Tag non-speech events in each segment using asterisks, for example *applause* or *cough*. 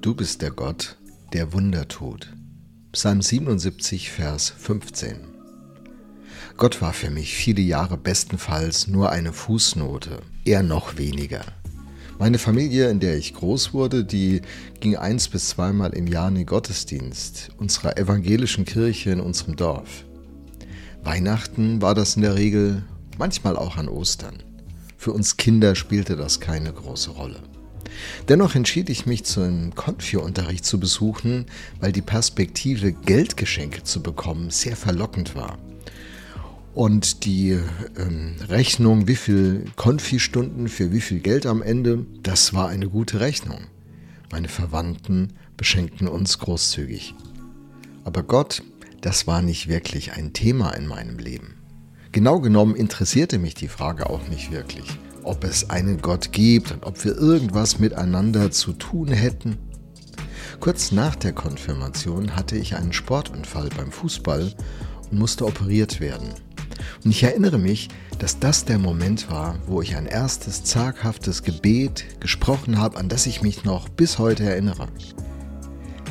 Du bist der Gott, der Wunder tut. Psalm 77, Vers 15. Gott war für mich viele Jahre bestenfalls nur eine Fußnote, eher noch weniger. Meine Familie, in der ich groß wurde, die ging eins bis zweimal im Jahr in den Gottesdienst unserer evangelischen Kirche in unserem Dorf. Weihnachten war das in der Regel, manchmal auch an Ostern. Für uns Kinder spielte das keine große Rolle. Dennoch entschied ich mich, zum Konfi-Unterricht zu besuchen, weil die Perspektive, Geldgeschenke zu bekommen, sehr verlockend war. Und die ähm, Rechnung, wie viel Konfi-Stunden für wie viel Geld am Ende, das war eine gute Rechnung. Meine Verwandten beschenkten uns großzügig. Aber Gott, das war nicht wirklich ein Thema in meinem Leben. Genau genommen interessierte mich die Frage auch nicht wirklich ob es einen Gott gibt und ob wir irgendwas miteinander zu tun hätten. Kurz nach der Konfirmation hatte ich einen Sportunfall beim Fußball und musste operiert werden. Und ich erinnere mich, dass das der Moment war, wo ich ein erstes zaghaftes Gebet gesprochen habe, an das ich mich noch bis heute erinnere.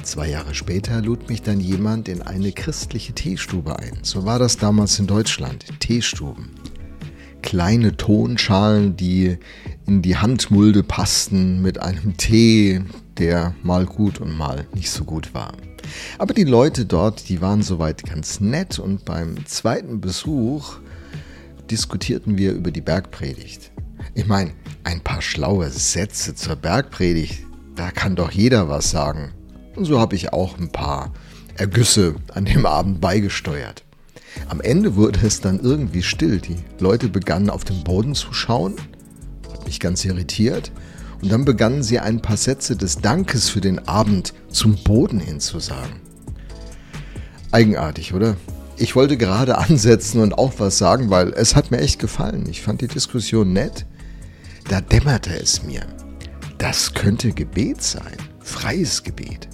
Zwei Jahre später lud mich dann jemand in eine christliche Teestube ein. So war das damals in Deutschland, Teestuben kleine Tonschalen, die in die Handmulde passten mit einem Tee, der mal gut und mal nicht so gut war. Aber die Leute dort, die waren soweit ganz nett und beim zweiten Besuch diskutierten wir über die Bergpredigt. Ich meine, ein paar schlaue Sätze zur Bergpredigt, da kann doch jeder was sagen. Und so habe ich auch ein paar Ergüsse an dem Abend beigesteuert. Am Ende wurde es dann irgendwie still. Die Leute begannen auf den Boden zu schauen, hat mich ganz irritiert. Und dann begannen sie ein paar Sätze des Dankes für den Abend zum Boden hin zu sagen. Eigenartig, oder? Ich wollte gerade *laughs* ansetzen und auch was sagen, weil es hat mir echt gefallen. Ich fand die Diskussion nett. Da dämmerte es mir. Das könnte Gebet sein. Freies Gebet.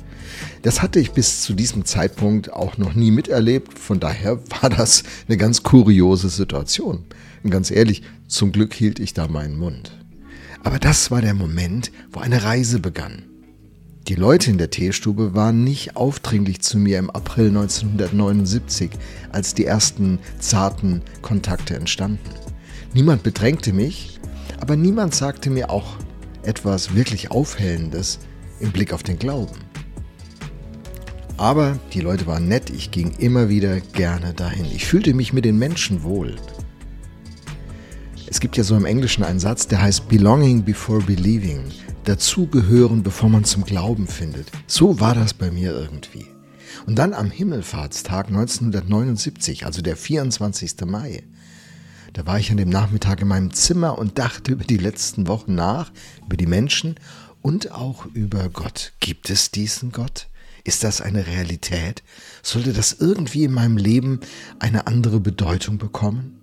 Das hatte ich bis zu diesem Zeitpunkt auch noch nie miterlebt. Von daher war das eine ganz kuriose Situation. Und ganz ehrlich, zum Glück hielt ich da meinen Mund. Aber das war der Moment, wo eine Reise begann. Die Leute in der Teestube waren nicht aufdringlich zu mir im April 1979, als die ersten zarten Kontakte entstanden. Niemand bedrängte mich, aber niemand sagte mir auch etwas wirklich Aufhellendes im Blick auf den Glauben. Aber die Leute waren nett, ich ging immer wieder gerne dahin. Ich fühlte mich mit den Menschen wohl. Es gibt ja so im Englischen einen Satz, der heißt Belonging before believing. Dazugehören, bevor man zum Glauben findet. So war das bei mir irgendwie. Und dann am Himmelfahrtstag 1979, also der 24. Mai, da war ich an dem Nachmittag in meinem Zimmer und dachte über die letzten Wochen nach, über die Menschen und auch über Gott. Gibt es diesen Gott? Ist das eine Realität? Sollte das irgendwie in meinem Leben eine andere Bedeutung bekommen?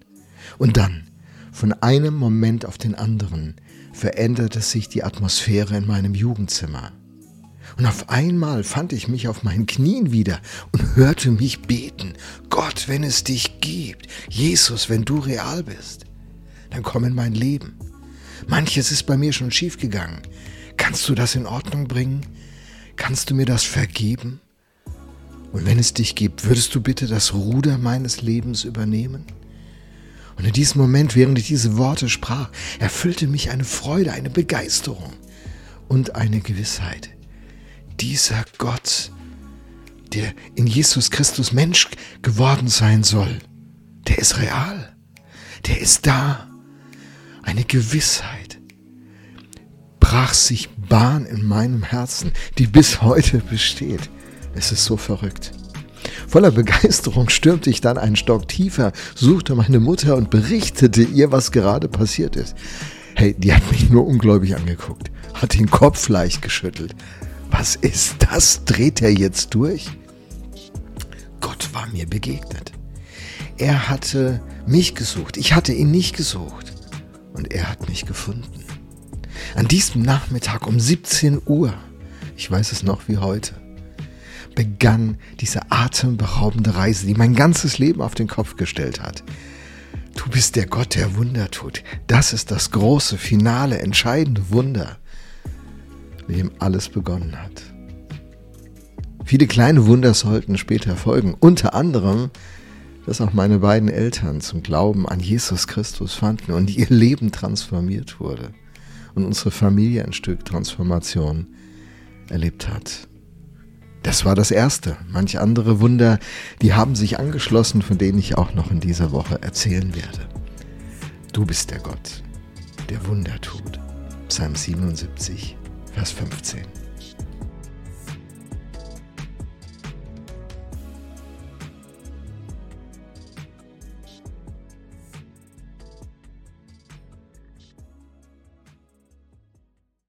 Und dann, von einem Moment auf den anderen, veränderte sich die Atmosphäre in meinem Jugendzimmer. Und auf einmal fand ich mich auf meinen Knien wieder und hörte mich beten. Gott, wenn es dich gibt, Jesus, wenn du real bist, dann komm in mein Leben. Manches ist bei mir schon schiefgegangen. Kannst du das in Ordnung bringen? Kannst du mir das vergeben? Und wenn es dich gibt, würdest du bitte das Ruder meines Lebens übernehmen? Und in diesem Moment, während ich diese Worte sprach, erfüllte mich eine Freude, eine Begeisterung und eine Gewissheit. Dieser Gott, der in Jesus Christus Mensch geworden sein soll, der ist real, der ist da. Eine Gewissheit, brach sich Bahn in meinem Herzen, die bis heute besteht. Es ist so verrückt. Voller Begeisterung stürmte ich dann einen Stock tiefer, suchte meine Mutter und berichtete ihr, was gerade passiert ist. Hey, die hat mich nur ungläubig angeguckt, hat den Kopf leicht geschüttelt. Was ist das? Dreht er jetzt durch? Gott war mir begegnet. Er hatte mich gesucht, ich hatte ihn nicht gesucht. Und er hat mich gefunden. An diesem Nachmittag um 17 Uhr, ich weiß es noch wie heute, begann diese atemberaubende Reise, die mein ganzes Leben auf den Kopf gestellt hat. Du bist der Gott, der Wunder tut. Das ist das große, finale, entscheidende Wunder, mit dem alles begonnen hat. Viele kleine Wunder sollten später folgen. Unter anderem, dass auch meine beiden Eltern zum Glauben an Jesus Christus fanden und ihr Leben transformiert wurde und unsere Familie ein Stück Transformation erlebt hat. Das war das Erste. Manche andere Wunder, die haben sich angeschlossen, von denen ich auch noch in dieser Woche erzählen werde. Du bist der Gott, der Wunder tut. Psalm 77, Vers 15.